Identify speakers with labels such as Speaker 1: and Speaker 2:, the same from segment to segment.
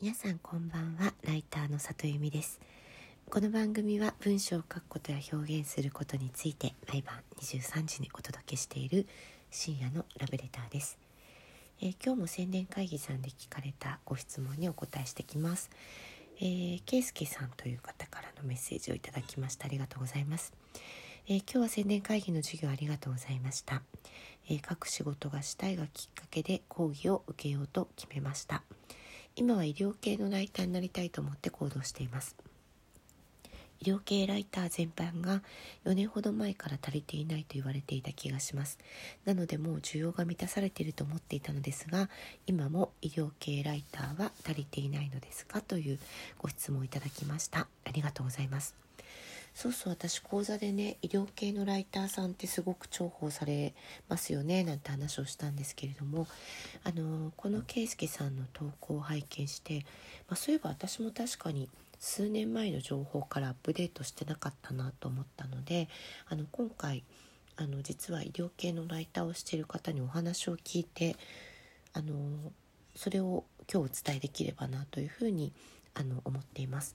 Speaker 1: 皆さんこんばんは。ライターの里由美です。この番組は文章を書くことや表現することについて毎晩23時にお届けしている深夜のラブレターです、えー、今日も宣伝会議さんで聞かれたご質問にお答えしてきます。えー、ケイスケさんという方からのメッセージをいただきました。ありがとうございます。えー、今日は宣伝会議の授業ありがとうございました、えー、各仕事がしたいがきっかけで講義を受けようと決めました。今は医療系のライターになりたいと思って行動しています。医療系ライター全般が4年ほど前から足りていないと言われていた気がします。なのでもう需要が満たされていると思っていたのですが今も医療系ライターは足りていないのですか？というご質問をいただきました。ありがとうございます。そうそう私講座でね医療系のライターさんってすごく重宝されますよねなんて話をしたんですけれどもあのこの圭介さんの投稿を拝見して、まあ、そういえば私も確かに数年前の情報からアップデートしてなかったなと思ったのであの今回あの実は医療系のライターをしている方にお話を聞いてあのそれを今日お伝えできればなというふうに思いますあの思っています。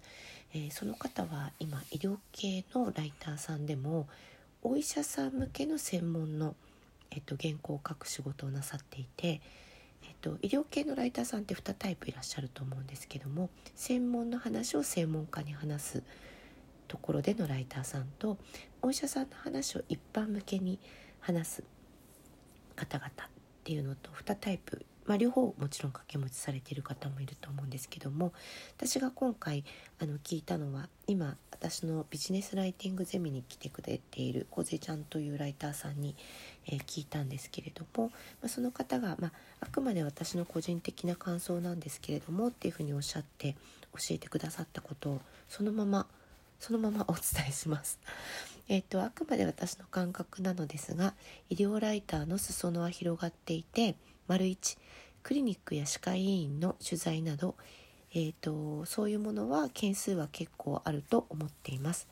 Speaker 1: えー、その方は今医療系のライターさんでもお医者さん向けの専門の、えっと、原稿を書く仕事をなさっていて、えっと、医療系のライターさんって2タイプいらっしゃると思うんですけども専門の話を専門家に話すところでのライターさんとお医者さんの話を一般向けに話す方々っていうのと2タイプまあ、両方もちろん掛け持ちされている方もいると思うんですけども私が今回あの聞いたのは今私のビジネスライティングゼミに来てくれている小瀬ちゃんというライターさんに、えー、聞いたんですけれども、まあ、その方が、まあ、あくまで私の個人的な感想なんですけれどもっていうふうにおっしゃって教えてくださったことをそのままそのままお伝えします。えっと、あくまで私の感覚なのですが医療ライターの裾野は広がっていて丸1クリニックや歯科医院の取材など、えーと、そういうものは件数は結構あると思っています。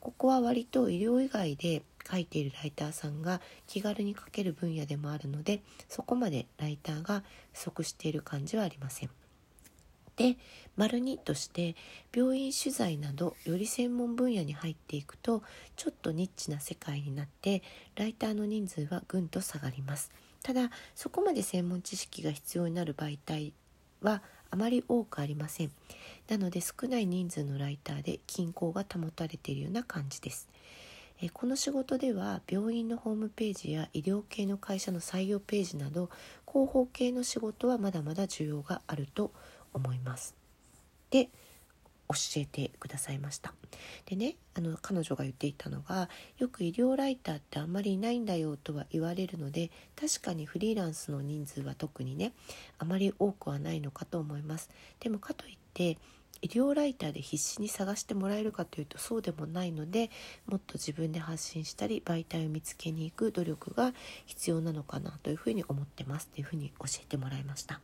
Speaker 1: ここは割と医療以外で書いているライターさんが気軽に書ける分野でもあるのでそこまでライターが不足している感じはありません。で丸2として病院取材などより専門分野に入っていくとちょっとニッチな世界になってライターの人数はぐんと下がります。ただそこまで専門知識が必要になる媒体はあまり多くありません。なので少ない人数のライターで均衡が保たれているような感じです。えこの仕事では病院のホームページや医療系の会社の採用ページなど広報系の仕事はまだまだ需要があると思います。で教えてくださいました。でねあの彼女が言っていたのがよく医療ライターってあんまりいないんだよとは言われるので確かにフリーランスの人数は特にねあまり多くはないのかと思います。でもかといって医療ライターで必死に探してもらえるかというとそうでもないのでもっと自分で発信したり媒体を見つけに行く努力が必要なのかなというふうに思ってますというふうに教えてもらいました。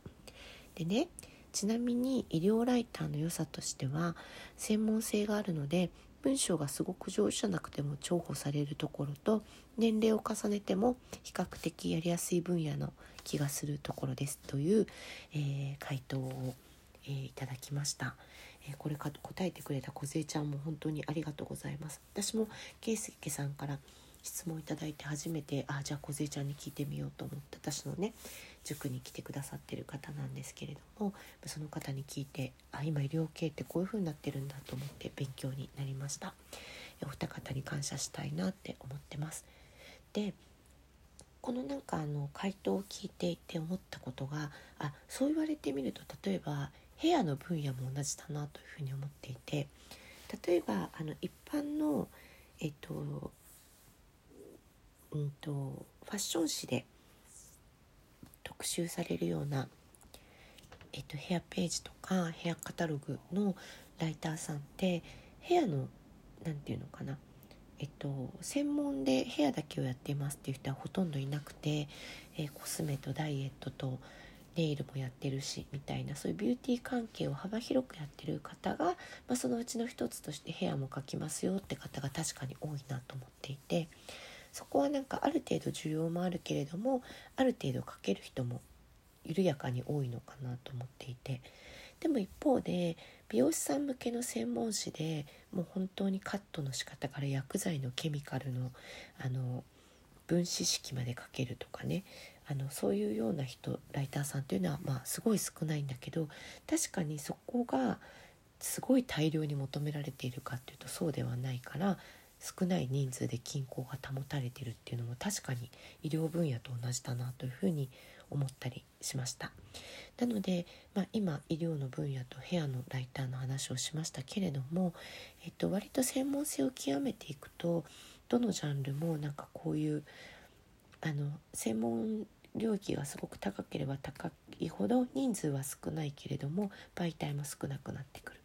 Speaker 1: でねちなみに医療ライターの良さとしては専門性があるので文章がすごく上手じゃなくても重宝されるところと年齢を重ねても比較的やりやすい分野の気がするところですという、えー、回答を、えー、いただきました。えー、これか答えてくれた梢ちゃんも本当にありがとうございます。私も圭介さんから質問いただいて初めてあじゃあ梢ちゃんに聞いてみようと思って私のね塾に来てくださってる方なんですけれどもその方に聞いてあ今医療系ってこういう風になってるんだと思って勉強になりました。お二方に感謝したいなって思ってます。でこのなんかあの回答を聞いていて思ったことがあそう言われてみると例えば部屋の分野も同じだなというふうに思っていて例えばあの一般のえっとうんとファッション誌で特集されるような、えっと、ヘアページとかヘアカタログのライターさんってヘアの何て言うのかなえっと、専門でヘアだけをやってますっていう人はほとんどいなくて、えー、コスメとダイエットとネイルもやってるしみたいなそういうビューティー関係を幅広くやってる方が、まあ、そのうちの一つとしてヘアも描きますよって方が確かに多いなと思っていてそこはなんかある程度需要もあるけれどもある程度かける人も緩やかに多いのかなと思っていて。でも一方で美容師さん向けの専門誌でもう本当にカットの仕方から薬剤のケミカルのあの分子式まで書けるとかね。あのそういうような人ライターさんっていうのはまあすごい少ないんだけど確かにそこがすごい大量に求められているかっていうとそうではないから少ない人数で均衡が保たれてるっていうのも確かに医療分野と同じだなというふうに思ったりしましたなので、まあ、今医療の分野とヘアのライターの話をしましたけれども、えっと、割と専門性を極めていくとどのジャンルもなんかこういうあの専門領域がすごく高ければ高いほど人数は少ないけれども媒体も少なくなってくる。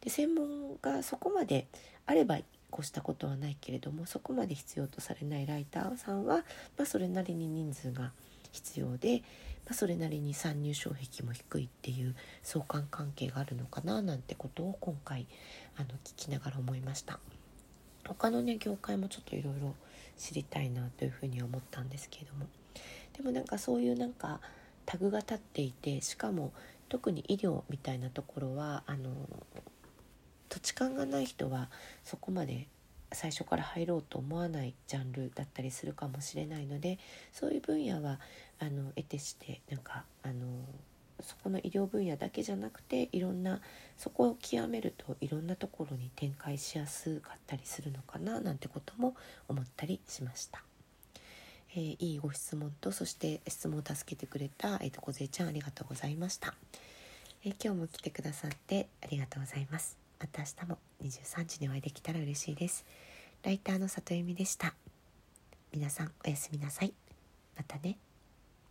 Speaker 1: で専門がそこまであれば越したことはないけれどもそこまで必要とされないライターさんは、まあ、それなりに人数が必要で、まあ、それなりに参入障壁も低いっていう相関関係があるのかななんてことを今回あの聞きながら思いました。他のね業界もちょっといろいろ知りたいなというふうに思ったんですけれどもでもなんかそういうなんかタグが立っていてしかも特に医療みたいなところはあの土地勘がない人はそこまで最初から入ろうと思わないジャンルだったりするかもしれないのでそういう分野はあの得てしてなんかあのそこの医療分野だけじゃなくていろんなそこを極めるといろんなところに展開しやすかったりするのかななんてことも思ったりしました。えー、いいご質問とそして質問を助けてくれた、えーと、と小ちゃんありがとうございました、えー、今日も来てくださってありがとうございますまた明日も23時にお会いできたら嬉しいです。ライターの里由美でした。皆さんおやすみなさい。またね。